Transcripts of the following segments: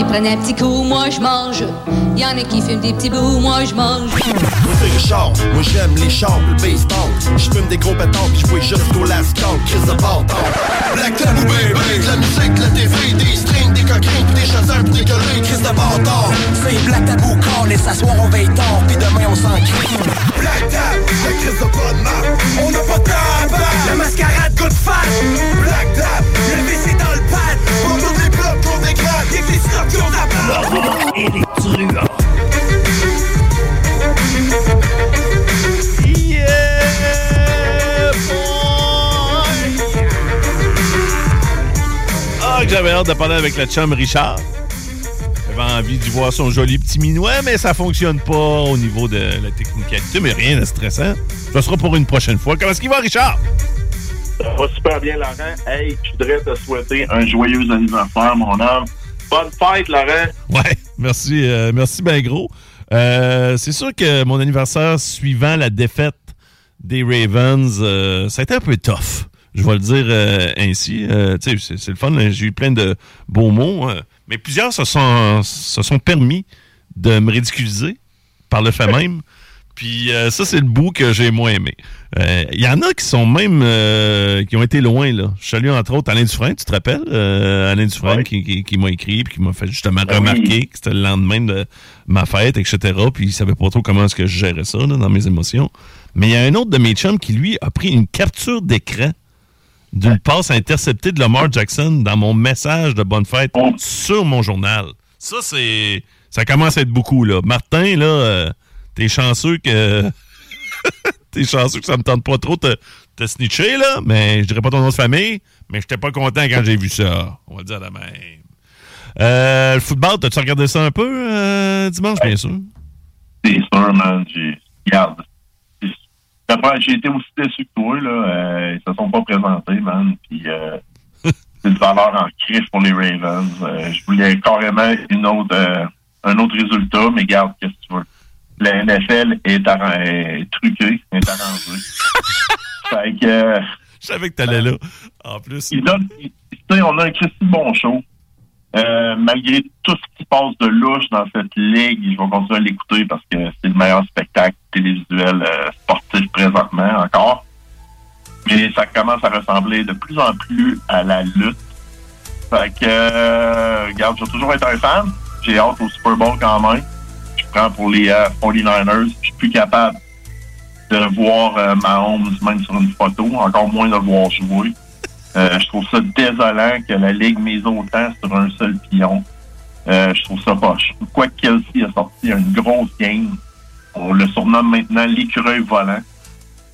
Qui prennent un petit coup, moi je mange. Y'en a qui fument des petits bouts, moi je mange. Côté Richard, moi j'aime les chars, le baseball. J'fume des gros pétards, pis j'vois jusqu'au last call, crise de bâtard. Black Tabou baby, de la musique, de la TV, des strings, des coquins, pis des chasseurs, pis des collés, crise de bâtard. C'est Black Tabou call et s'asseoir on veille tard, pis demain on s'en crie. Black Tab, la crise de marque, on n'a pas de tabac. La mascarade goûte face. Black Tab, Le dans le pad. on blocs, les! Ah, j'avais hâte de parler avec le chum Richard. J'avais envie de voir son joli petit minouet, mais ça fonctionne pas au niveau de la technicalité, mais rien de stressant. Ce sera pour une prochaine fois. Comment est-ce qu'il va, Richard? Ça va super bien, Laurent. Hey, je voudrais te souhaiter un joyeux anniversaire, mon homme. Bonne fête, Laurent. Ouais, merci, euh, merci ben gros. Euh, c'est sûr que mon anniversaire suivant la défaite des Ravens, euh, ça a été un peu tough. Je vais le dire ainsi. Tu sais, c'est, le fun. hein. J'ai eu plein de beaux mots. euh, mais plusieurs se sont, se sont permis de me ridiculiser par le fait même. Puis euh, ça, c'est le bout que j'ai moins aimé. Euh, Il y en a qui sont même euh, qui ont été loin. là. Je salue entre autres Alain Dufresne, tu te rappelles? Euh, Alain Dufresne Ouais. qui, qui- qui m'a écrit puis qui m'a fait justement Ben remarquer oui. que c'était le lendemain de ma fête, etc. Puis il savait pas trop comment est-ce que je gérais ça là, dans mes émotions. Mais il y a un autre de mes chums qui, lui, a pris une capture d'écran d'une passe interceptée de Lamar Jackson dans mon message de bonne fête Oh. sur mon journal. Ça, c'est. Ça commence à être beaucoup, là. Martin, là, euh, t'es chanceux que. t'es chanceux que ça me tente pas trop de te snitcher, là. Mais je dirais pas ton nom de famille, mais j'étais pas content quand j'ai vu ça. On va dire la même. Euh, le football, t'as-tu regardé ça un peu euh, dimanche, bien sûr? C'est sûr, man. Regarde. J'ai été aussi déçu que toi, là. Euh, ils se sont pas présentés, man. Puis, euh, c'est une valeur en crise pour les Ravens. Euh, je voulais carrément une autre, un autre résultat, mais garde, qu'est-ce que tu veux? La NFL est, arran- est truquée, est arrangée. fait que... euh, Je savais que t'allais là. En plus. il donne, il- tu sais, on a un Christy bon show. Euh, malgré tout ce qui se passe de louche dans cette ligue, je vais continuer à l'écouter parce que c'est le meilleur spectacle télévisuel euh, sportif présentement encore. Mais ça commence à ressembler de plus en plus à la lutte. Fait que, euh, regarde, je vais toujours être un fan. J'ai hâte au Super Bowl quand même. Je prends pour les euh, 49ers. Je suis plus capable de voir euh, Mahomes même sur une photo, encore moins de le voir jouer. Euh, je trouve ça désolant que la Ligue mise autant sur un seul pion. Euh, je trouve ça poche. Quoi que Kelsey a sorti une grosse game, on le surnomme maintenant l'écureuil volant.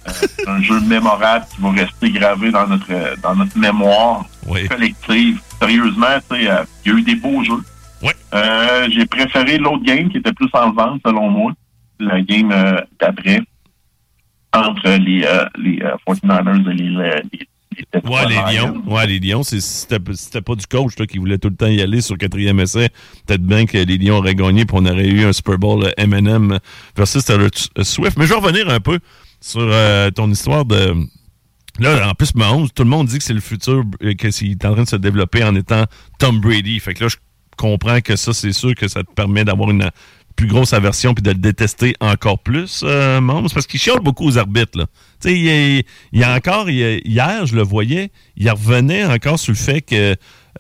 Euh, c'est un jeu mémorable qui va rester gravé dans notre euh, dans notre mémoire Oui. collective. Sérieusement, euh, il y a eu des beaux jeux. Ouais. Euh, J'ai préféré l'autre game qui était plus en vente, selon moi. La game euh, d'après. Entre les, euh, les euh, 49ers et les, euh, les, Ouais, les Lions. Ouais, les Lions, c'était pas du coach là, qui voulait tout le temps y aller sur quatrième essai, peut-être bien que les Lions auraient gagné puis on aurait eu un Super Bowl euh, M&M versus euh, Swift. Mais je vais revenir un peu sur euh, ton histoire de... Là, en plus, Mahomes, tout le monde dit que c'est le futur, euh, que est en train de se développer en étant Tom Brady. Fait que là, je comprends que ça, c'est sûr que ça te permet d'avoir une plus grosse aversion puis de le détester encore plus, euh, parce qu'il chiale beaucoup aux arbitres. Là. Il, y a- il y a encore, il hier, je le voyais, il revenait encore sur le fait que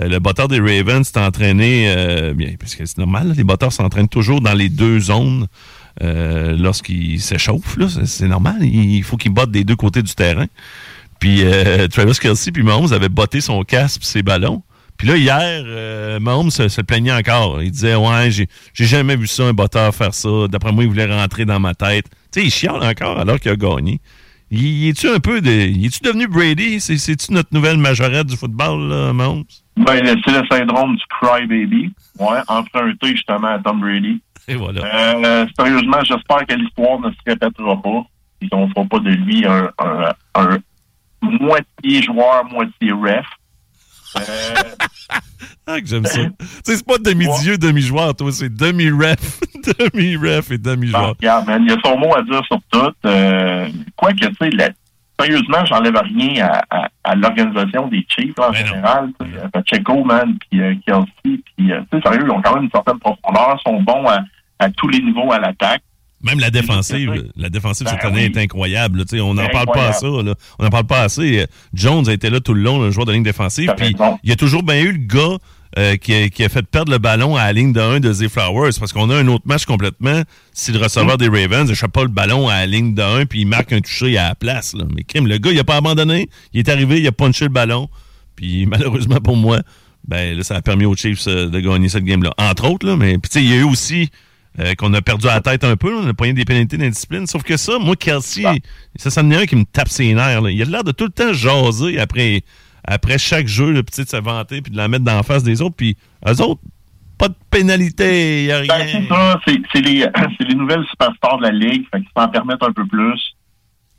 euh, le batteur des Ravens s'est entraîné, euh, bien, parce que c'est normal, les batteurs s'entraînent toujours dans les deux zones euh, lorsqu'ils s'échauffent. C'est normal, il faut qu'ils battent des deux côtés du terrain. Puis euh, Travis Kelsey puis Mahomes avaient botté son casque puis ses ballons. Puis là, hier, euh, Mahomes se, se plaignait encore. Il disait Ouais, j'ai jamais vu ça, un botteur faire ça. D'après moi, il voulait rentrer dans ma tête. Tu sais, il chiale encore alors qu'il a gagné. Il, est-tu un peu de. Est-tu devenu Brady? C'est- C'est-tu notre nouvelle majorette du football, là, Mahomes? Ben, c'est le syndrome du crybaby. Ouais, emprunté justement à Tom Brady. Et voilà. Euh, sérieusement, j'espère que l'histoire ne se répétera pas. Ils ne fera pas de lui un, un, un moitié joueur, moitié ref. Euh, Ah, que j'aime ça. tu sais, c'est pas demi-dieu, demi-joueur, toi, c'est demi-ref. demi-ref et ben, demi-joueur. regarde, man, il y a son mot à dire sur tout. Euh, quoi que, tu sais, la- sérieusement, j'enlève rien à, à, à l'organisation des Chiefs là, en général. tu sais, euh, Pacheco, man, puis euh, Kelsey, puis, tu sais, sérieux, ils ont quand même une certaine profondeur, sont bons à, à tous les niveaux à l'attaque. Même la défensive, la défensive cette Ben année est incroyable. là. On n'en parle pas à ça. là. On n'en parle pas assez. Jones a été là tout le long, le joueur de ligne défensive. Puis il y a toujours bien eu le gars euh, qui, a, qui a fait perdre le ballon à la ligne de 1 de Zay Flowers parce qu'on a un autre match complètement. Si le receveur des Ravens échappe pas le ballon à la ligne de 1 puis il marque un touché à la place. Là. Mais Kim, le gars, il a pas abandonné. Il est arrivé, il a punché le ballon. Puis malheureusement pour moi, ben là, ça a permis aux Chiefs euh, de gagner cette game-là. Entre autres, là, mais puis, tu sais, il y a eu aussi euh, qu'on a perdu la tête un peu, là, on a pogné des pénalités d'indiscipline. Sauf que ça, moi, Kelsey, ça, ça me un qui me tape ses nerfs. là. Il a l'air de tout le temps jaser après, après chaque jeu, le petit de se vanter puis de la mettre dans la face des autres. Puis eux autres, pas de pénalité, il a rien. Ben, c'est ça, c'est les, nouvelles superstars de la Ligue, fait qu'ils s'en permettent un peu plus.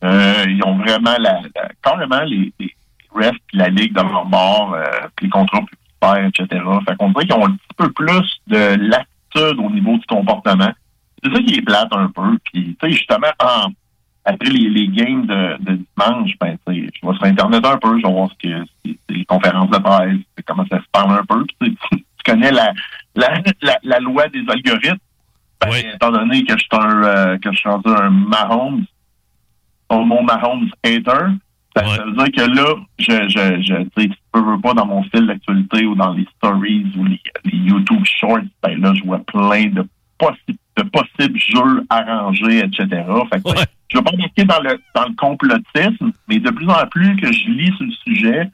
Euh, ils ont vraiment la, la- carrément les, les refs la Ligue de leur bord, euh, puis les contrats publicitaires, etc. Fait qu'on dirait qu'ils ont un petit peu plus de latitude au niveau du comportement. C'est ça qui est plate un peu. Puis, tu sais, justement, en- après les, les games de, de dimanche, ben, tu sais, je vais sur Internet un peu, je vais voir ce que c'est les conférences de presse, comment ça se parle un peu. Puis, tu, tu connais la, la, la, la loi des algorithmes. Ben, Étant donné que je suis un, euh, que je suis rendu un Mahomes, mon Mahomes hater, ça veut dire que là, je, je, je, tu peux veux pas dans mon fil d'actualité ou dans les stories ou les, les YouTube Shorts, ben là, je vois plein de, possi- de possibles jeux arrangés, etc. Fait que, je vais pas embarquer dans le, dans le complotisme, mais de plus en plus que je lis sur le sujet,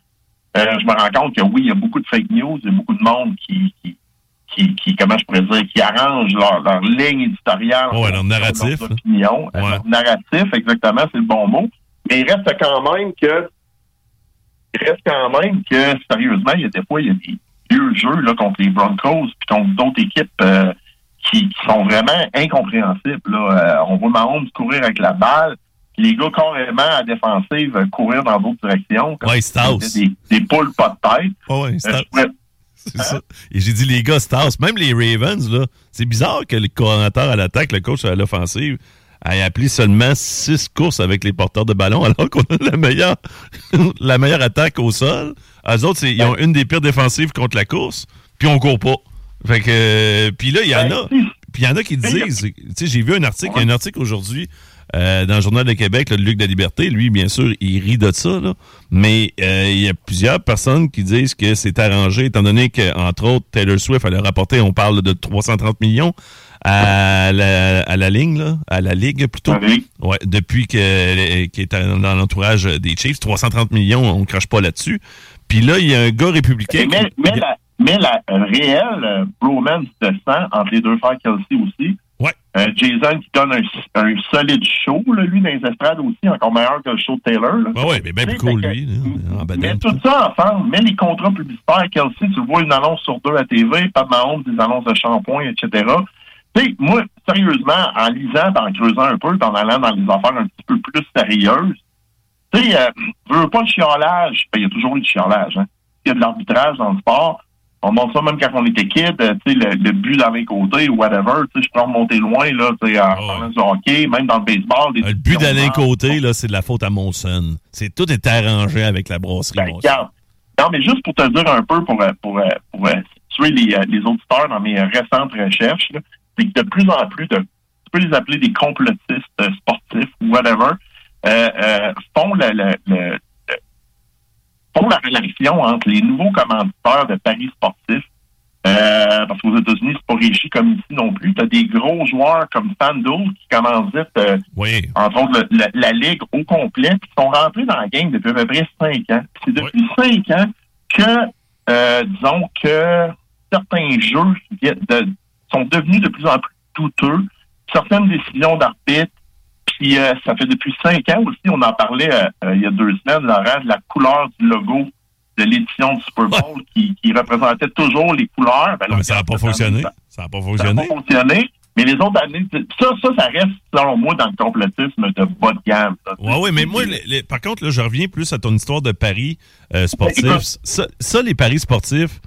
euh, je me rends compte que oui, il y a beaucoup de fake news, il y a beaucoup de monde qui, qui, qui, qui comment je pourrais dire, qui arrange leur, leur ligne éditoriale. Ouais, leur narratif, Leur là. opinion. Leur narratif, exactement, c'est le bon mot. Mais il reste quand même que, il reste quand même que, sérieusement, il y a des fois, il y a des vieux jeux, là, contre les Broncos, puis contre d'autres équipes, euh, qui, qui sont vraiment incompréhensibles, là. Euh, on voit Mahomes courir avec la balle, les gars carrément à défensive euh, courir dans d'autres directions. comme Ouais, c'était Des, des poules pas de tête. Ouais, Euh, C'est ça. Et j'ai dit, les gars, Stars, même les Ravens, là, c'est bizarre que le coordinateur à l'attaque, le coach à l'offensive, ait appelé seulement six courses avec les porteurs de ballon, alors qu'on a la meilleure, la meilleure attaque au sol. Eux autres, ils ont une des pires défensives contre la course, puis on court pas. Fait que, euh, puis là, il y en a. Puis il y en a qui disent, tu sais, j'ai vu un article, il y a un article aujourd'hui euh, dans le Journal de Québec, là, de Luc de la Liberté. Lui, bien sûr, il rit de ça, là. Mais euh, il y a plusieurs personnes qui disent que c'est arrangé, étant donné qu'entre autres, Taylor Swift, elle a rapporté, on parle de 330 millions à la, à la ligne, là, à la ligue plutôt. Ouais, depuis que qui est dans l'entourage des Chiefs, 330 millions, on ne crache pas là-dessus. Puis là, il y a un gars républicain. Mais, qui- mais la, mais la réelle euh, bromance de sang entre les deux frères Kelsey aussi. Ouais. Euh, Jason qui donne un, un solide show, là, lui, dans les estrades aussi, encore meilleur que le show de Taylor. Là. Ouais, ouais, mais bien plus cool, lui. là, en Mais tout ça ensemble, mais les contrats publicitaires, Kelsey, tu vois une annonce sur deux à TV, Pat Mahomes, des annonces de shampoing, etc. Tu sais, moi, sérieusement, en lisant, en creusant un peu, en allant dans les affaires un petit peu plus sérieuses, tu sais, euh, je veux pas de chiolage. Ben, il y a toujours eu du chiolage, hein. Il y a de l'arbitrage dans le sport. On montre ça même quand on était kid, euh, tu sais, le, le but dans les côtés ou whatever, tu sais, je peux remonter loin, là, tu sais, en parlant du hockey, même dans le baseball. Des Le but d'Alain Côté, là, c'est de la faute à Monson. C'est tout est arrangé avec la brasserie Monson. Regarde. Non, mais juste pour te dire un peu, pour, euh, pour, euh, pour, situer les, les auditeurs dans mes récentes recherches, là, c'est que de plus en plus de, tu peux les appeler des complotistes euh, sportifs ou whatever, euh, euh, font le- le- font la relation entre les nouveaux commanditeurs de paris sportifs euh, parce qu'aux États-Unis, c'est pas régi comme ici non plus. Tu as des gros joueurs comme FanDuel qui commanditent, euh, Oui. entre autres, le- la, la ligue au complet, qui sont rentrés dans la game depuis à peu près cinq ans. C'est depuis cinq ans que, euh, disons, que certains jeux viennent de- sont devenus de plus en plus douteux. Certaines décisions d'arbitre, puis euh, ça fait depuis cinq ans aussi, on en parlait euh, euh, il y a deux semaines, Laurent, de la couleur du logo de l'édition du Super Bowl qui, qui représentait toujours les couleurs. Ben là, mais ça n'a pas fonctionné. ça- Ça n'a pas ça n'a fonctionné. pas fonctionné. Mais les autres années, ça, ça, ça reste, selon moi, dans le complotisme de bas de gamme. ça. Ouais, ouais, mais moi, les- les- par contre, là, je reviens plus à ton histoire de paris euh, sportifs. Ça, ça, les paris sportifs,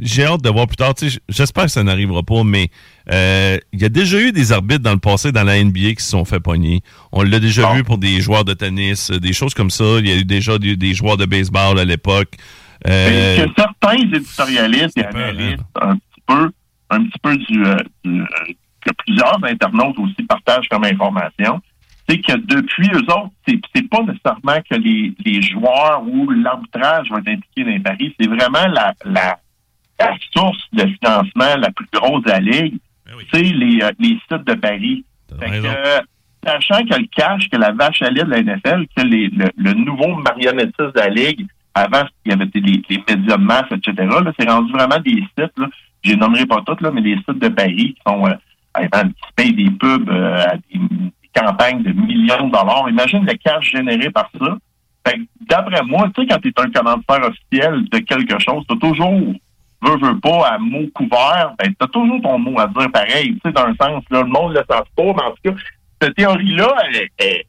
j'ai hâte de voir plus tard. J'espère que ça n'arrivera pas, mais euh, il y a déjà eu des arbitres dans le passé dans la NBA qui se sont fait pogner. On l'a déjà vu pour des joueurs de tennis, euh, des choses comme ça. Il y a eu déjà des, des joueurs de baseball à l'époque. Euh, que certains éditorialistes et analystes, un petit peu, un petit peu du, euh, du, que plusieurs internautes aussi partagent comme information, c'est que depuis eux autres, c'est, pas nécessairement que les, les joueurs ou l'arbitrage vont être impliqués dans les paris, c'est vraiment la, la, la source de financement la plus grosse de la ligue, Ben oui. c'est les, euh, les sites de paris. Fait que, sachant que le cash, que la vache à lait de la NFL, que les- le, le nouveau marionnettiste de la Ligue, avant, il y avait des, les, les médias de masse, etc., c'est rendu vraiment des sites, là, je les nommerai pas toutes, là, mais des sites de Paris qui sont, euh, qui payent des pubs euh, à des, des campagnes de millions de dollars. Imagine le cash généré par ça. D'après moi, tu sais, quand tu es un commanditaire officiel de quelque chose, tu toujours, veux, veux pas, à mot couvert, ben, tu as toujours ton mot à dire pareil. Tu sais, dans un sens, là, le monde le sent pas, mais en tout cas, cette théorie-là, elle, elle-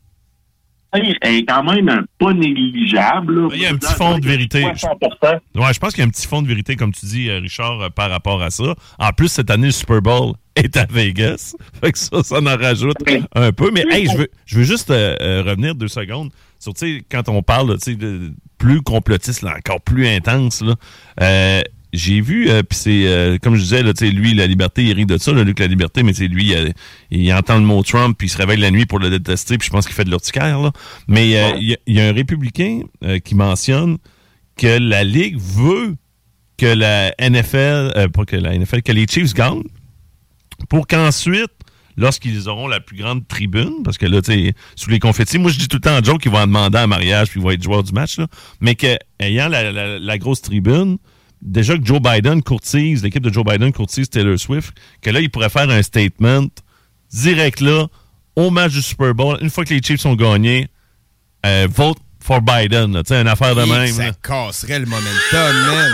elle est quand même pas négligeable. là. Il y a un petit fond de vérité. 60%. Ouais, je pense qu'il y a un petit fond de vérité, comme tu dis, euh, Richard, euh, par rapport à ça. En plus, cette année, le Super Bowl est à Vegas. Fait que ça, ça en rajoute un peu. Mais hey, je veux, je veux juste euh, revenir deux secondes sur, tu sais, quand on parle, tu sais, de plus complotiste, là, encore plus intense, là. Euh, j'ai vu, euh, puis c'est, euh, comme je disais, là, tu sais, lui, la liberté, il rit de ça, là, Luc, la liberté, mais c'est lui, il entend le mot Trump, puis il se réveille la nuit pour le détester, puis je pense qu'il fait de l'urticaire, là. Mais euh, il y, a- il y a un républicain qui mentionne que la Ligue veut que la NFL, euh, pas que la NFL, que les Chiefs gagnent pour qu'ensuite, lorsqu'ils auront la plus grande tribune, parce que là, tu sais, sous les confettis, moi je dis tout le temps à Joe qu'ils vont en demander un mariage puis ils vont être joueurs du match, là, mais que ayant la, la- la grosse tribune, déjà que Joe Biden courtise, l'équipe de Joe Biden courtise Taylor Swift, que là, il pourrait faire un statement direct là, au match du Super Bowl, une fois que les Chiefs sont gagnés, euh, vote for Biden, tu sais, une affaire de Et même. Ça là. casserait le momentum, man.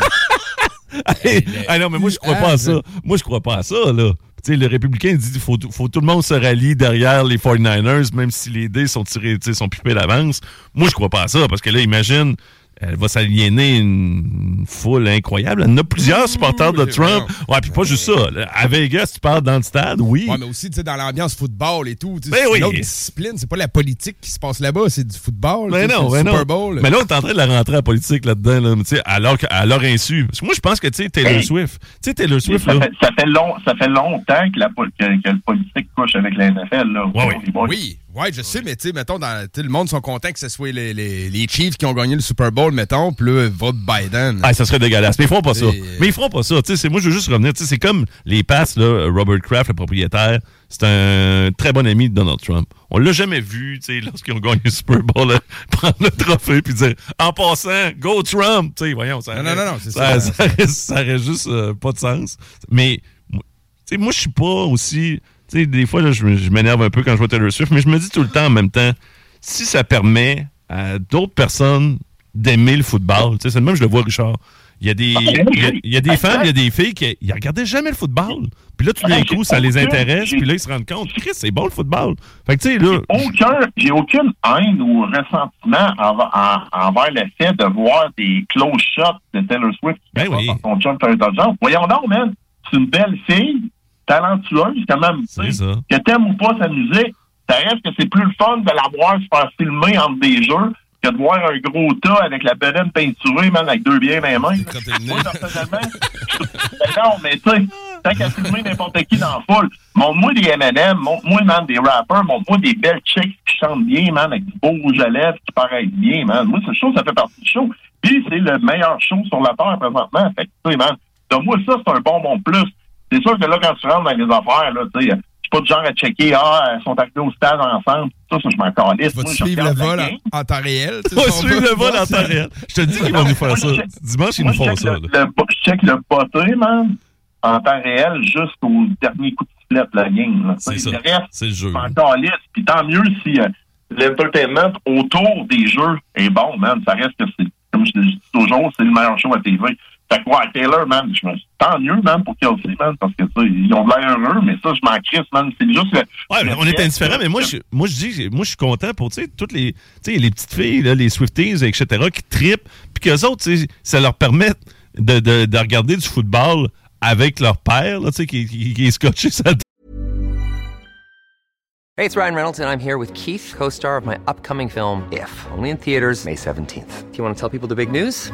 non, mais moi, je crois pas à ça. Moi, je crois pas à ça, là. Le républicain dit qu'il faut, faut tout le monde se rallier derrière les 49ers, même si les dés sont tirés, sont pipés d'avance. Moi, je crois pas à ça, parce que là, imagine, elle va s'aliéner une foule incroyable. Y en a plusieurs supporters de oui, Trump. Ouais, puis pas juste ça. À Vegas, tu parles dans le stade, oui. Ouais, mais aussi, tu sais, dans l'ambiance football et tout. Ben c'est oui. une autre discipline. C'est pas la politique qui se passe là-bas, c'est du football. Mais sais, non, non. Super Bowl. Mais là, on est en train de la rentrer à la politique là-dedans, là, tu sais, à leur, insu. Parce que moi, je pense que, tu sais, Taylor Hey. Swift, tu sais, Taylor Swift, Ça là. fait, ça, fait long, ça fait longtemps que, la, pol- que, que le politique couche avec la NFL. Là, Ouais, boys. Oui, ouais, je sais, mais tu sais, mettons, dans, le monde sont contents que ce soit les, les, les Chiefs qui ont gagné le Super Bowl, mettons, puis là, vote Biden. Ah, ça serait dégueulasse. Mais ils feront pas ça. Mais ils feront pas ça. Tu sais, moi, je veux juste revenir. Tu sais, c'est comme les passes, là. Robert Kraft, le propriétaire, c'est un très bon ami de Donald Trump. On l'a jamais vu, tu sais, lorsqu'ils ont gagné le Super Bowl, là, prendre le trophée puis dire, en passant, go Trump! Tu sais, voyons, ça Non, non, non, non, c'est ça. ça. Ça reste, ça reste juste euh, pas de sens. Mais, tu sais, moi, je suis pas aussi. Tu sais, des fois, là, je, m'énerve un peu quand je vois Taylor Swift, mais je me dis tout le temps en même temps, si ça permet à d'autres personnes d'aimer le football, tu sais, c'est le même, je le vois, Richard. Il y a des, il y a, il y a des femmes, il y a des filles qui ils regardaient jamais le football. Puis là, tout d'un coup, ça les intéresse, puis là, ils se rendent compte, Chris, c'est bon le football. Fait que, tu sais, là. j'ai aucune haine ou ressentiment envers, en- envers le fait de voir des close shots de Taylor Swift qui Ben oui. son chum. Voyons donc, man. C'est une belle fille, talentueuse, quand même. tu C'est sais. ça. Que t'aimes ou pas sa musique, ça reste que c'est plus le fun de la voir se faire filmer entre des jeux que de voir un gros tas avec la bedaine peinturée, man, avec deux biens dans les mains. Moi, personnellement, ben non, mais tu sais, tant qu'à filmer n'importe qui dans la foule, montre-moi des M&M, montre-moi, man, des rappers, montre-moi des belles chicks qui chantent bien, man, avec du beau rouge à lèvres qui paraissent bien, man. Moi, ce show, ça fait partie du show. Puis, c'est le meilleur show sur la Terre présentement. Fait que, tu sais, man, donne-moi ça, c'est un bon bon plus. C'est sûr que là, quand tu rentres dans les affaires, là, tu sais, je suis pas du genre à checker, ah, ils sont arrivés au stade ensemble. Ça, ça je m'en calisse. Vas-tu je suivre le vol en, en temps réel? On va suivre le vol en temps réel. Je te dis qu'ils vont nous faire ça. Dimanche, ils nous font ça. le- là. le bo- je check le botté, man, en temps réel, jusqu'au dernier coup de sifflet de la game. là. C'est ça. C'est le jeu. je m'en calisse. Puis tant mieux si euh, l'entertainment autour des jeux est bon, man. Ça reste que c'est, comme je te dis toujours, c'est le meilleur show à TV. Fait que, ouais, Taylor, man, je me tant mieux, man, pour Kelsey, man, parce que, sais, ils ont de l'air heureux, mais ça, je m'en crisse, man. C'est juste le. Ouais, mais on est indifférent, mais moi, je, moi, je dis, moi, je suis content pour, tu sais, toutes les, tu sais, les petites filles, là, les Swifties, etc., qui trippent, puis qu'eux autres, tu sais, ça leur permet de, de, de regarder du football avec leur père, là, tu sais, qui, qui, qui est scotché sa Hey, it's Ryan Reynolds, and I'm here with Keith, co star of my upcoming film, If, only in theaters, May 17th. Do you want to tell people the big news?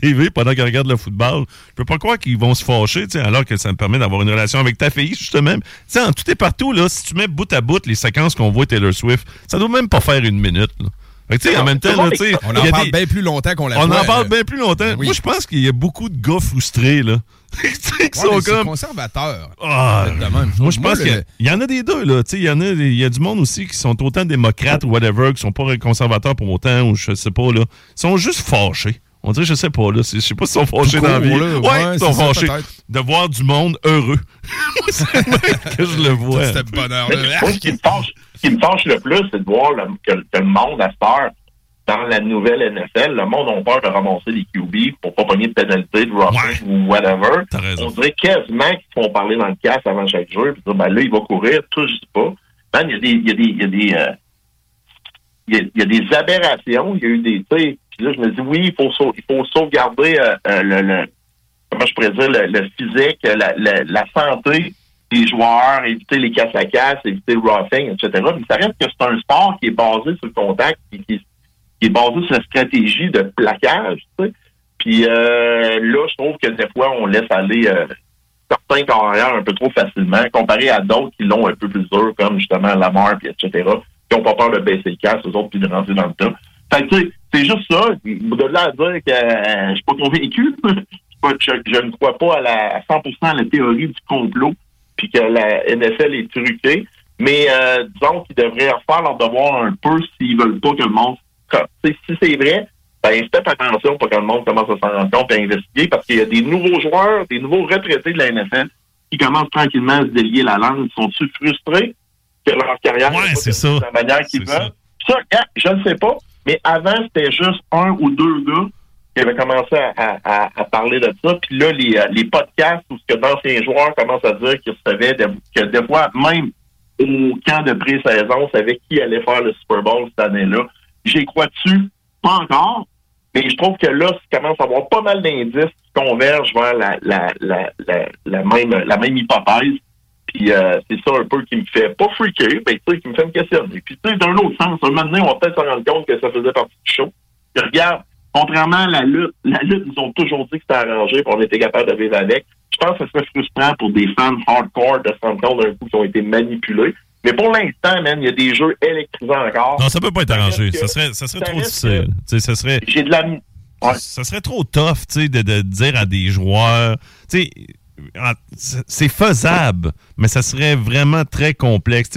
TV pendant qu'ils regardent le football. Je peux pas croire qu'ils vont se fâcher, alors que ça me permet d'avoir une relation avec ta fille, justement. Sais, en tout et partout, là, si tu mets bout à bout les séquences qu'on voit Taylor Swift, ça doit même pas faire une minute, là. Fait que, tu sais, en même temps, là. On en parle des- bien plus longtemps qu'on la On voit, en parle euh, bien plus longtemps. oui. Moi, je pense qu'il y a beaucoup de gars frustrés, là. Ouais, sont comme. conservateur. Ah, De même. moi, je pense le- qu'il y en a des deux, là. Il y en a, il y a du monde aussi qui sont autant démocrates ou whatever, qui sont pas conservateurs pour autant, ou je sais pas, là. Ils sont juste fâchés. On dirait, je sais pas, là. Je sais pas s'ils sont fâchés dans la vie. là. Ouais, Ouais, ils sont fâchés de voir du monde heureux. c'est que je le vois. C'était bonheur. Ce qui me fâche, ce qui me fâche le plus, c'est de voir le- que, que le monde, à cette heure, dans la nouvelle NFL, le monde a peur de ramasser les QB pour pas pogner de pénalité, de roughing ou whatever. On dirait quasiment qu'ils font parler dans le casque avant chaque jeu, puis dire, ben là, il va courir, tout, je sais pas. Man, il y a des, il y a des, il y a des, euh, il y a, il y a des aberrations, il y a eu des, puis là, je me dis, oui, il faut, sauvegarder euh, euh, le, comment je pourrais dire, le, physique, la, santé des joueurs, éviter les casses à casse, éviter le roughing, etc. Mais ça reste que c'est un sport qui est basé sur le contact, qui est basé sur la stratégie de plaquage, tu sais. Puis euh, là, je trouve que des fois, on laisse aller euh, certains carrières un peu trop facilement, comparé à d'autres qui l'ont un peu plus dur, comme justement Lamar, puis etc., qui n'ont pas peur de baisser le casque, eux autres, puis de rentrer dans le tas. Fait que, c'est juste ça. De là à dire que euh, je suis pas convaincu. Je ne crois pas à, la, à 100% à la théorie du complot, puis que la NFL est truquée. Mais euh, disons qu'ils devraient refaire leur devoir un peu s'ils veulent pas que le monde... Si c'est vrai, ben, faites attention pour que le monde commence à s'en rendre compte et à investiguer parce qu'il y a des nouveaux joueurs, des nouveaux retraités de la NFL qui commencent tranquillement à se délier la langue. Ils sont-ils frustrés que leur carrière Ouais, c'est ça. de la manière qu'ils veulent? Ça, gars, je ne sais pas. Mais avant, c'était juste un ou deux gars qui avaient commencé à, parler de ça. Puis là, les, euh, les podcasts où ce que d'anciens joueurs commencent à dire qu'ils savaient que des fois, même au camp de pré-saison, savaient qui allait faire le Super Bowl cette année-là. J'y crois-tu? Pas encore. Mais je trouve que là, ça commence à avoir pas mal d'indices qui convergent vers la, la, la même, la même hypothèse. Puis euh, c'est ça un peu qui me fait pas freaker, mais tu sais, qui me fait me questionner. Puis tu sais, d'un autre sens, un moment donné, on va peut-être se rendre compte que ça faisait partie du show. Puis regarde, contrairement à la lutte, la lutte, ils ont toujours dit que c'était arrangé, puis on était capable de vivre avec. Je pense que ce serait frustrant pour des fans hardcore de se rendre compte d'un coup qu'ils ont été manipulés. Mais pour l'instant, man, il y a des jeux électrisants encore. Non, ça peut pas être arrangé. Ça serait, ça serait ça trop difficile. Ça serait. J'ai de la ça serait trop tough, tu sais, de, de dire à des joueurs, tu sais, c'est c'est faisable, mais ça serait vraiment très complexe.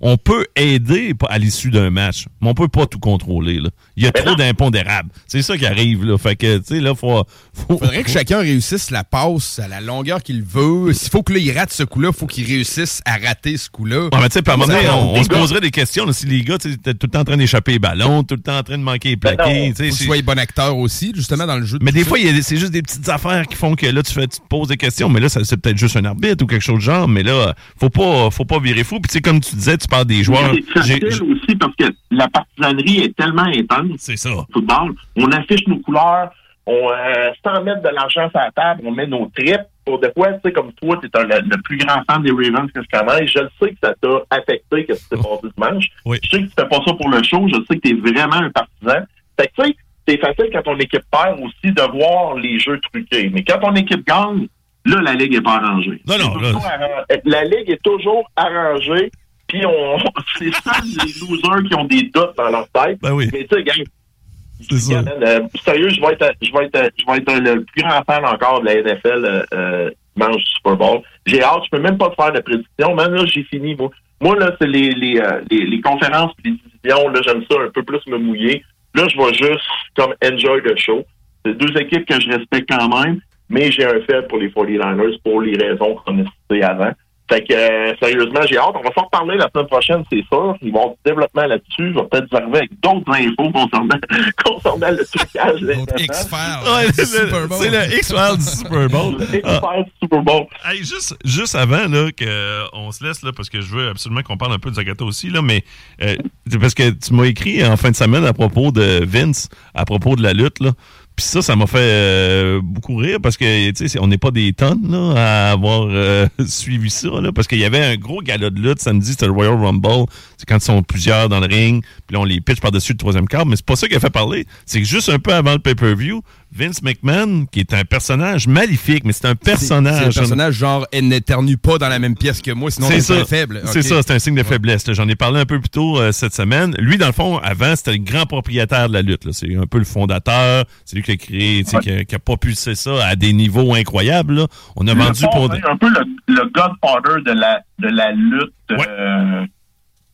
On peut aider à l'issue d'un match, mais on peut pas tout contrôler. Là. Il y a trop d'impondérables. C'est ça qui arrive. Là. Fait que, tu sais, là, faut, faut... Faudrait que chacun réussisse la passe à la longueur qu'il veut. S'il faut que là, il rate ce coup-là, il faut qu'il réussisse à rater ce coup-là. Ouais, mais tu sais, par Ça, moment donné, on, se poserait des questions. là, si les gars, tu sais, t'es tout le temps en train d'échapper les ballons, tout le temps en train de manquer les Ben plaqués. Faut que c'est- tu sois bon acteur aussi, justement, dans le jeu. de Mais des fois, c'est juste des petites affaires qui font que là, tu, fais, tu te poses des questions, mais là, c'est peut-être juste un arbitre ou quelque chose de genre, mais là, faut pas, faut pas virer fou. Puis, tu sais, comme tu disais, tu parles des joueurs. C'est aussi parce que la partisanerie est tellement intense. C'est ça. Football. On affiche nos couleurs, on, euh, sans mettre de l'argent sur la table, on met nos tripes. Pour de quoi, tu sais, comme toi, tu es le, le plus grand fan des Ravens que je connais. Je le sais que ça t'a affecté, que tu t'es passé dimanche. Oui. Je sais que tu fais pas ça pour le show. Je sais que tu es vraiment un partisan. Fait que, tu sais, c'est facile quand ton équipe perd aussi de voir les jeux truqués. Mais quand ton équipe gagne, là, la Ligue est pas arrangée. Non, non, là- La Ligue est toujours arrangée. Puis on, c'est ça les losers qui ont des doutes dans leur tête. Ben oui. Mais tu sais, man, euh, sérieux, je vais être, je vais être, je vais être le plus grand fan encore de la NFL euh, euh, dimanche du Super Bowl. J'ai hâte, je peux même pas te faire de prédiction. Même là, j'ai fini. Moi, moi là, c'est les, les, euh, les, les conférences et les divisions. Là, j'aime ça un peu plus me mouiller. Là, je vais juste comme enjoy the show. C'est deux équipes que je respecte quand même, mais j'ai un fait pour les 49ers pour les raisons qu'on a citées avant. Fait que, euh, sérieusement, j'ai hâte. On va s'en reparler la semaine prochaine, c'est sûr. Ils vont avoir du développement là-dessus. Je vais peut-être vous arriver avec d'autres infos concernant, concernant le trucage. Ouais, c'est le, X-Files du Super Bowl. Le Ah. X-Files du Super Bowl. Hey, juste, juste avant là, qu'on se laisse, là, parce que je veux absolument qu'on parle un peu de Zagata aussi, là, mais euh, c'est parce que tu m'as écrit en fin de semaine à propos de Vince, à propos de la lutte. Là. Puis ça, ça m'a fait euh, beaucoup rire parce que, tu sais, on n'est pas des tonnes là, à avoir euh, suivi ça, là, parce qu'il y avait un gros gala de lutte samedi, c'était le Royal Rumble. C'est quand ils sont plusieurs dans le ring, puis là, on les pitch par-dessus le troisième quart, mais c'est pas ça qui a fait parler. C'est que juste un peu avant le pay-per-view, Vince McMahon, qui est un personnage maléfique, mais c'est un personnage. C'est un personnage genre, elle n'éternue pas dans la même pièce que moi, sinon C'est ça. faible. C'est ça, c'est un signe de faiblesse. J'en ai parlé un peu plus tôt euh, cette semaine. Lui, dans le fond, avant, c'était le grand propriétaire de la lutte. C'est un peu le fondateur. C'est lui qui a créé, qui, a, qui a propulsé ça à des niveaux incroyables. là. On a vendu pour C'est un peu le, le godfather de la, de la lutte. euh,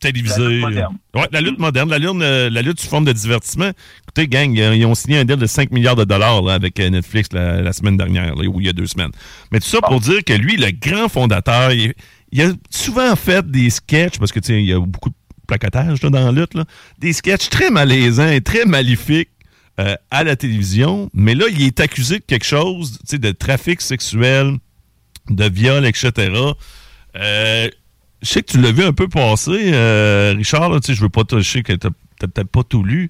télévisé. La lutte moderne. Ouais, la lutte moderne, la lutte, euh, la lutte sous forme de divertissement. Écoutez, gang, euh, ils ont signé un deal de 5 milliards de dollars là, avec euh, Netflix la, la semaine dernière, là, ou il y a deux semaines. Mais tout ça pour dire que lui, le grand fondateur, il, il a souvent fait des sketchs, parce que tu sais, il y a beaucoup de placotage là, dans la lutte, là, des sketchs très malaisants et très maléfiques euh, à la télévision. Mais là, il est accusé de quelque chose, tu sais, de trafic sexuel, de viol, etc. Euh, je sais que tu l'as vu un peu passer, euh, Richard. Là, tu sais, je veux pas te, je sais que t'as peut-être pas tout lu,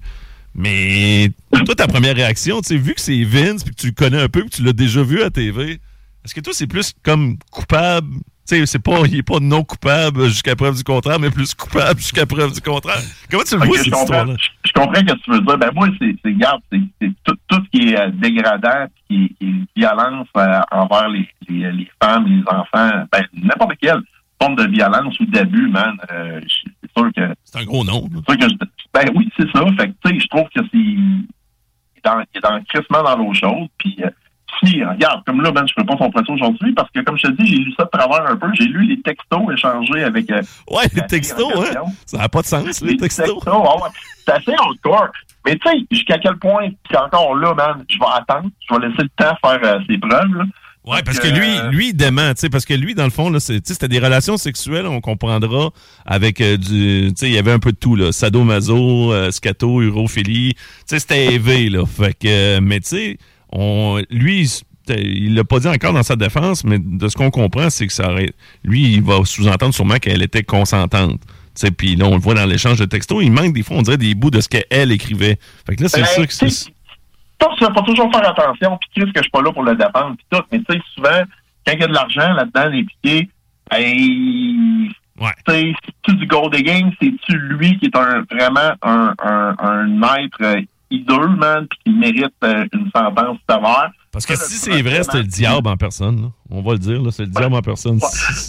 mais toi, ta première réaction, tu sais, vu que c'est Vince, puis que tu le connais un peu, puis que tu l'as déjà vu à TV, est-ce que toi, c'est plus comme coupable? Tu sais, c'est pas, il est pas non coupable jusqu'à preuve du contraire, mais plus coupable jusqu'à preuve du contraire. Comment tu le Ok, vois, cette histoire-là? Je, comprends ce que tu veux dire. Ben moi, c'est, garde, c'est, tout, tout ce qui est euh, dégradant, qui, qui est violence euh, envers les, les, les femmes, les enfants, ben n'importe quelle forme de violence ou d'abus, man. euh, c'est sûr que. C'est un gros nom. C'est sûr que je- ben oui, c'est ça. Fait que tu sais, je trouve que c'est dans, il est dans crissement dans l'eau chaude. Puis euh, si, regarde, comme là, ben, je peux pas son presser aujourd'hui parce que, comme je te dis, j'ai lu ça de travers un peu. J'ai lu les textos échangés avec. euh, Ouais, les textos, hein? Ça n'a pas de sens, les Les textos. textos, ah ouais. C'est assez hardcore. Mais tu sais, jusqu'à quel point, puis encore là, man, je vais attendre. Je vais laisser le temps faire euh, ses preuves. Là. Ouais, parce que lui, euh, lui, il dément, tu sais, parce que lui, dans le fond, là, c'est- c'était des relations sexuelles, on comprendra, avec euh, du, tu sais, il y avait un peu de tout, là, sadomaso, euh, scato, urophilie, tu sais, c'était élevé, là, fait que, euh, mais tu sais, on, lui, il l'a pas dit encore dans sa défense, mais de ce qu'on comprend, c'est que ça aurait, lui, il va sous-entendre sûrement qu'elle était consentante. Puis là, on le voit dans l'échange de textos, il manque des fois, on dirait des bouts de ce qu'elle écrivait. Fait que là, c'est Ben, ça que tu c'est. ça, tu vas toujours faire attention, puis Chris, que je suis pas là pour le défendre, puis tout. Mais tu sais, souvent, quand il y a de l'argent là-dedans, les piquets, ben, tu c'est-tu du gold digging? C'est-tu lui qui est un, vraiment un, un, un maître euh, hideux, man, puis qui mérite euh, une sentence sévère? Parce que si c'est vrai, c'était le diable en personne. là. On va le dire, c'est le diable en personne.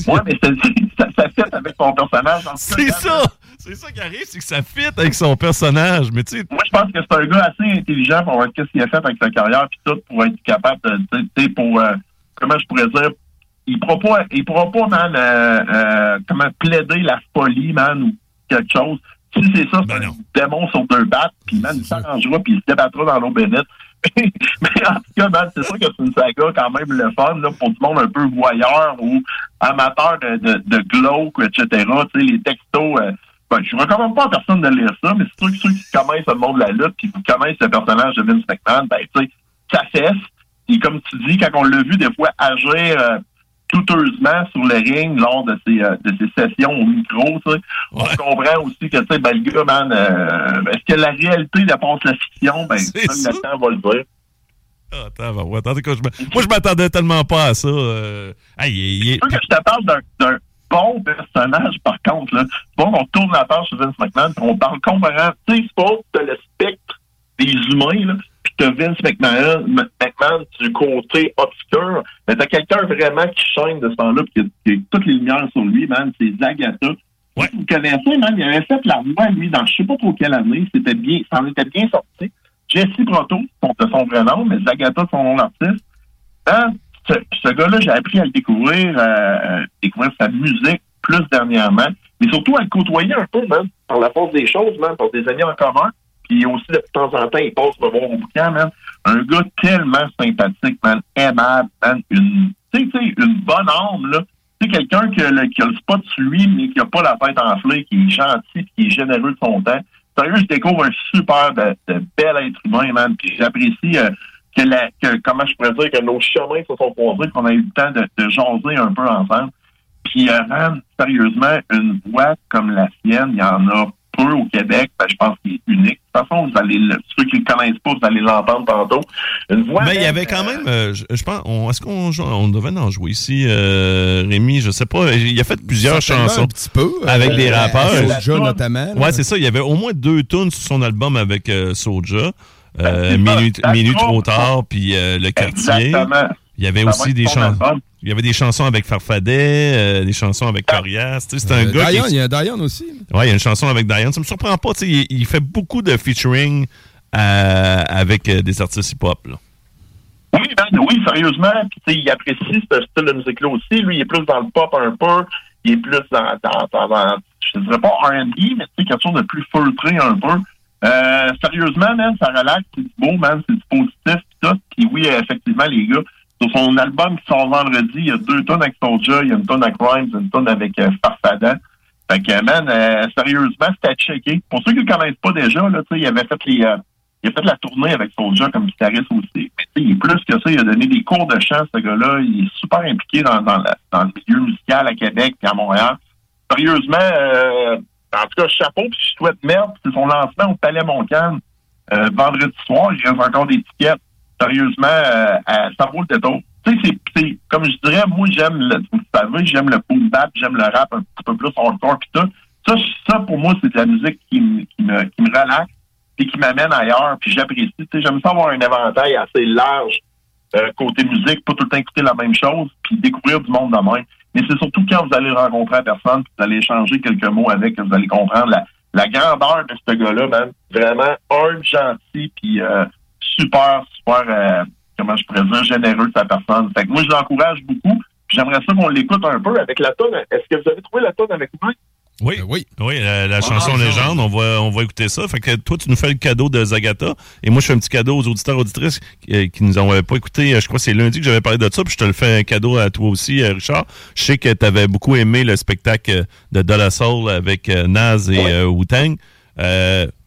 Ouais, mais c'est- ça, ça fit avec son personnage. C'est ça! C'est ça qui arrive, c'est que ça fit avec son personnage. Mais tu sais, Moi, je pense que c'est un gars assez intelligent pour voir qu'est-ce qu'il a fait avec sa carrière puis tout pour être capable de, tu sais, pour, euh, comment je pourrais dire, il pourra pas, il pourra pas, man, euh, euh, comment plaider la folie, man, ou quelque chose. Si c'est ça, c'est un démon sur deux battes, puis man, il s'arrangera puis il se débattra dans l'eau bénite. Mais en tout cas, man, c'est sûr que c'est une saga quand même le fun, là, pour du monde un peu voyeur ou amateur de, de, de glauque, etc. Tu sais, les textos, euh, ben, je recommande pas à personne de lire ça, mais c'est sûr que ceux qui connaissent le monde de la lutte puis qui connaissent le personnage de Vince McMahon, ben, tu sais, ça fesse. Et comme tu dis, quand on l'a vu des fois agir euh, douteusement sur le ring lors de ses, euh, de ses sessions au micro, on comprend aussi que, tu sais, ben, le gars, man, euh, est-ce que la réalité dépasse la fiction? Ben, C'est ça, le temps va le dire. Ah, attends, ouais, attendez, que je moi, je m'attendais tellement pas à ça. euh. Hey, il- que je te parle d'un- d'un bon personnage, par contre. Là. Bon, on tourne la page sur Vince McMahon, on parle comparant. Tu sais, c'est pas le spectre des humains, là, t'as Vince McMahon, McMahon du côté obscur. Mais t'as quelqu'un vraiment qui chaîne de ce temps-là, puis qui a, qui a toutes les lumières sur lui, man. C'est Zagata. Ouais. Vous connaissez, man, il avait fait la voix, lui, dans je sais pas trop quelle année. C'était bien, ça en était bien sorti. Jesse Proto, de son vrai nom, mais Zagata, son nom d'artiste. Hein, ce, ce gars-là, j'ai appris à le découvrir, euh, découvrir sa musique plus dernièrement, mais surtout à le côtoyer un peu, man, par la force des choses, man, par des amis en commun. Puis aussi, de temps en temps, il passe me voir au bouquin, man. Un gars tellement sympathique, man, aimable, man, une, tu sais, tu sais, une bonne âme, là. Tu sais, quelqu'un qui, a le- spot sur lui, mais qui a pas la tête enflée, qui est gentil, qui est généreux de son temps. Sérieux, je découvre un super bel être humain, man. Puis j'apprécie euh, que, la, comment je pourrais dire, que nos chemins se sont croisés, qu'on a eu le temps de, de jaser un peu ensemble. Puis, euh, man, sérieusement, une voix comme la sienne, il y en a peu au Québec. Ben, je pense qu'il est unique. De toute façon, vous allez le- ceux qui ne le connaissent pas, vous allez l'entendre tantôt. Une voix. Mais il y avait quand même, euh, je, je pense, est-ce qu'on on devait en jouer ici, euh, Rémi, je sais pas, il a fait plusieurs chansons un petit peu, euh, avec des euh, rappeurs. Soulja notamment, là. Ouais, c'est ça, il y avait au moins deux tunes sur son album avec euh, Soulja, euh, c'est Minute, Minute trop tard, puis euh, Le Quartier. Exactement. Il y avait Ça aussi des son chansons. Il y avait des chansons avec Farfadet, euh, des chansons avec Corias. Tu sais, C'est un Euh, gars Diane, qui. il y a Diane aussi. Ouais, il y a une chanson avec Diane. Ça me surprend pas. tu sais, Il, il fait beaucoup de featuring euh, avec euh, des artistes hip-hop. là. Oui, ben, oui, sérieusement. Puis, tu sais, il apprécie ce style de musique-là aussi. Lui, il est plus dans le pop un peu. Il est plus dans, dans, dans, dans- je ne dirais pas R&B, mais tu sais, quelque chose de plus feutré un peu. Euh, sérieusement, man, ça relaxe, c'est du beau, man, c'est du positif, pis tout. Puis oui, effectivement, les gars, sur son album qui sort vendredi, il y a deux tonnes avec Soulja, il y a une tonne avec Rhymes, une tonne avec euh, Farfadin. Fait que, man, euh, sérieusement, c'était à checker. Pour ceux qui ne connaissent pas déjà, là, il avait fait les... euh, il a fait la tournée avec Soulja comme guitariste aussi. Mais il est plus que ça. Il a donné des cours de chant, ce gars-là. Il est super impliqué dans, dans le milieu musical à Québec et à Montréal. Sérieusement, euh, en tout cas, chapeau, puis je souhaite merde. C'est son lancement au Palais Montcalm euh, vendredi soir. Il reste encore des tickets. Sérieusement, ça vaut le détour. Tu sais, c'est- comme je dirais, moi, j'aime le, vous savez, j'aime le boom bap, j'aime le rap un petit peu plus hardcore puis tout. Ça, ça, pour moi, c'est de la musique qui, me- qui, me, qui me relaxe puis qui m'amène ailleurs, puis j'apprécie. Tu sais, J'aime ça avoir un éventail assez large euh, côté musique, pas tout le temps écouter la même chose, puis découvrir du monde de même. Mais c'est surtout quand vous allez rencontrer la personne, vous allez échanger quelques mots avec, que vous allez comprendre la, la grandeur de ce gars-là, man. Vraiment humble, gentil, puis euh, super, super, euh, comment je pourrais dire, généreux de sa personne. Fait que moi, je l'encourage beaucoup. J'aimerais ça qu'on l'écoute un peu avec la tonne. Est-ce que vous avez trouvé la tonne avec moi? Oui, oui. Oui, la, la chanson Ah, légende, on va, on va écouter ça. Fait que toi, tu nous fais le cadeau de Zagata. Et moi, je fais un petit cadeau aux auditeurs auditrices qui, euh, qui nous ont euh, pas écouté. euh, Je crois que c'est lundi que j'avais parlé de ça. Puis je te le fais un cadeau à toi aussi, euh, Richard. Je sais que tu avais beaucoup aimé le spectacle euh, de Dollar Soul avec euh, Naz et euh, Wu-Tang.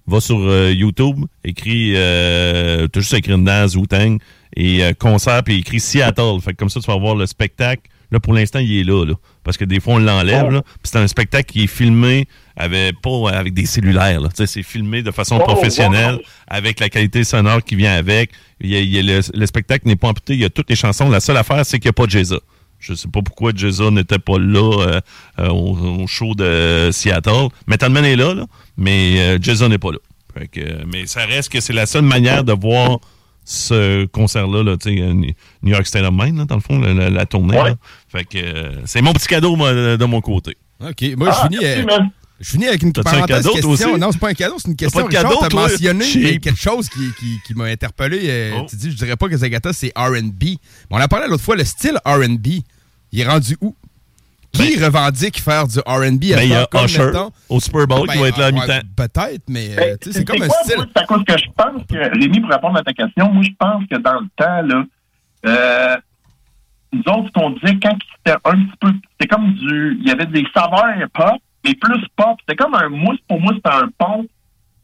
Va sur euh, YouTube, écris, euh, t'as juste à écrire Naz, Wu-Tang et euh, concert, puis écrit Seattle. Fait que comme ça, tu vas voir le spectacle. Là, pour l'instant, il est là, là. Parce que des fois, on l'enlève, là. Puis c'est un spectacle qui est filmé avec, pas avec des cellulaires, là. Tu sais, c'est filmé de façon Oh, professionnelle, avec la qualité sonore qui vient avec. Il y a- il y a le, le spectacle n'est pas amputé, il y a toutes les chansons. La seule affaire, c'est qu'il n'y a pas de Jeza. Je sais pas pourquoi Jeza n'était pas là euh, euh, au, au show de Seattle. Method Man est là, là mais euh, Jeza n'est pas là. Fait que, mais ça reste que c'est la seule manière de voir ce concert-là, là, tu sais, New York State of Mind, là, dans le fond, la, la- la tournée. Ouais. là. Fait que euh, c'est mon petit cadeau, moi, de de mon côté. OK. Moi, je Ah, finis. merci, euh. Je finis avec une T'as-tu un parenthèse cadeau, question. aussi? Non, c'est pas un cadeau, c'est une question. pas de Richard, cadeau, t'as toi? mentionné Cheap. quelque chose qui, qui, qui m'a interpellé. euh, Oh. Tu dis, je dirais pas que Zagata, c'est R&B. Mais on a parlé l'autre fois, le style R&B, il est rendu où? Qui revendique faire du R&B à Ben, il y a comme, Usher mettons- au Super Bowl qui Ben, va être là à ouais, mi-temps. Peut-être, mais euh, Ben, c'est comme un quoi, style. moi, C'est à cause que je pense que, Rémi, pour répondre à ta question, moi, je pense que dans le temps, là, euh, nous autres, ce qu'on disait quand c'était un petit peu, c'était comme du, il y avait des saveurs pop, mais plus pop. C'était comme un mousse, pour moi, c'était un pont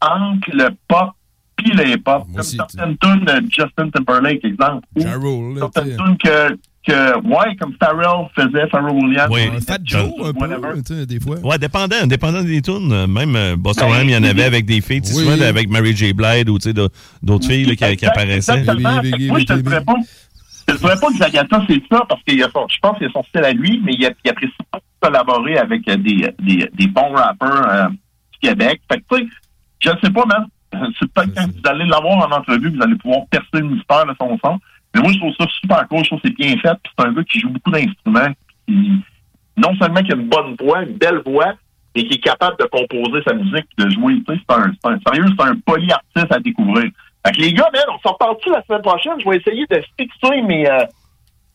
entre le pop puis le hip-hop. Comme aussi, certaines tunes de Justin Timberlake, exemple. Certaines tunes que, que, ouais, comme Pharrell faisait, Pharrell Williams. Oui. Fat Joe, un Whatever. peu, tu sais, des fois. Ouais, dépendant, dépendant des tunes. Même euh, Boston Ben, Rhymes, il y en avait avec des filles, tu sais, avec Mary J. Blige ou tu sais, de- d'autres filles qui, apparaissaient. que Moi, je te dirais pas. Je te dirais pas que Zagata, c'est ça, parce qu'il y a son, je pense qu'il a son style à lui, mais il, apprécie pas collaborer avec euh, des, des, des bons rappeurs euh, du Québec. Fait que, tu sais, je ne sais pas, man. C'est peut-être quand vous allez l'avoir en entrevue, vous allez pouvoir percer le mystère de son son. Mais moi, je trouve ça super cool. Je trouve que c'est bien fait. C'est un gars qui joue beaucoup d'instruments. Non seulement qui a une bonne voix, une belle voix, mais qui est capable de composer sa musique de jouer. C'est un, un, sérieux, c'est un polyartiste à découvrir. Fait que les gars, man, on s'en parle-tu la semaine prochaine? Je vais essayer de fixer mes, euh,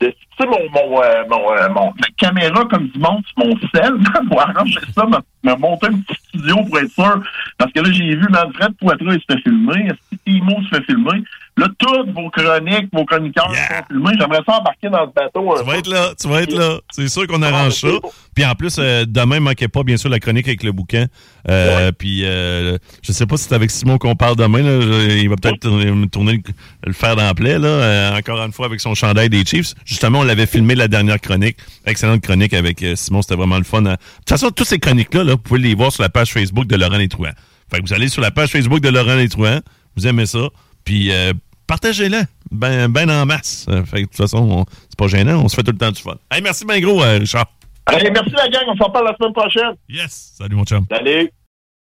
de fixer mon, mon, euh, mon, euh, mon- ma caméra comme du monde sur mon sel pour arranger ça, me, monter un petit studio pour être sûr. Parce que là, j'ai vu Manfred Poitras, il se fait filmer, Timo se fait filmer? Là, toutes vos chroniques, vos chroniqueurs Yeah. font filmer. J'aimerais ça embarquer dans ce bateau. Tu vas peu. être là, tu vas être là. C'est sûr qu'on Ah, arrange ça. Puis en plus, euh, demain, manquez pas, bien sûr, la chronique avec le bouquin. Euh, Puis euh, je sais pas si c'est avec Simon qu'on parle demain. Là. Il va peut-être tourner, tourner le, le fer dans la plaie, là. euh, encore une fois, avec son chandail des Chiefs. Justement, on l'avait filmé la dernière chronique. Excellente chronique avec euh, Simon, c'était vraiment le fun. De toute façon, toutes ces chroniques-là, là, vous pouvez les voir sur la page Facebook de Laurent Létrouin. Fait que vous allez sur la page Facebook de Laurent Létrouin, vous aimez ça, puis euh, partagez-le ben, ben en masse. Euh, fait que, de toute façon, on- c'est pas gênant, on se fait tout le temps du fun. Hey, merci bien gros, euh, Richard. Allez, merci la gang. On s'en parle la semaine prochaine. Yes! Salut mon chum. Salut.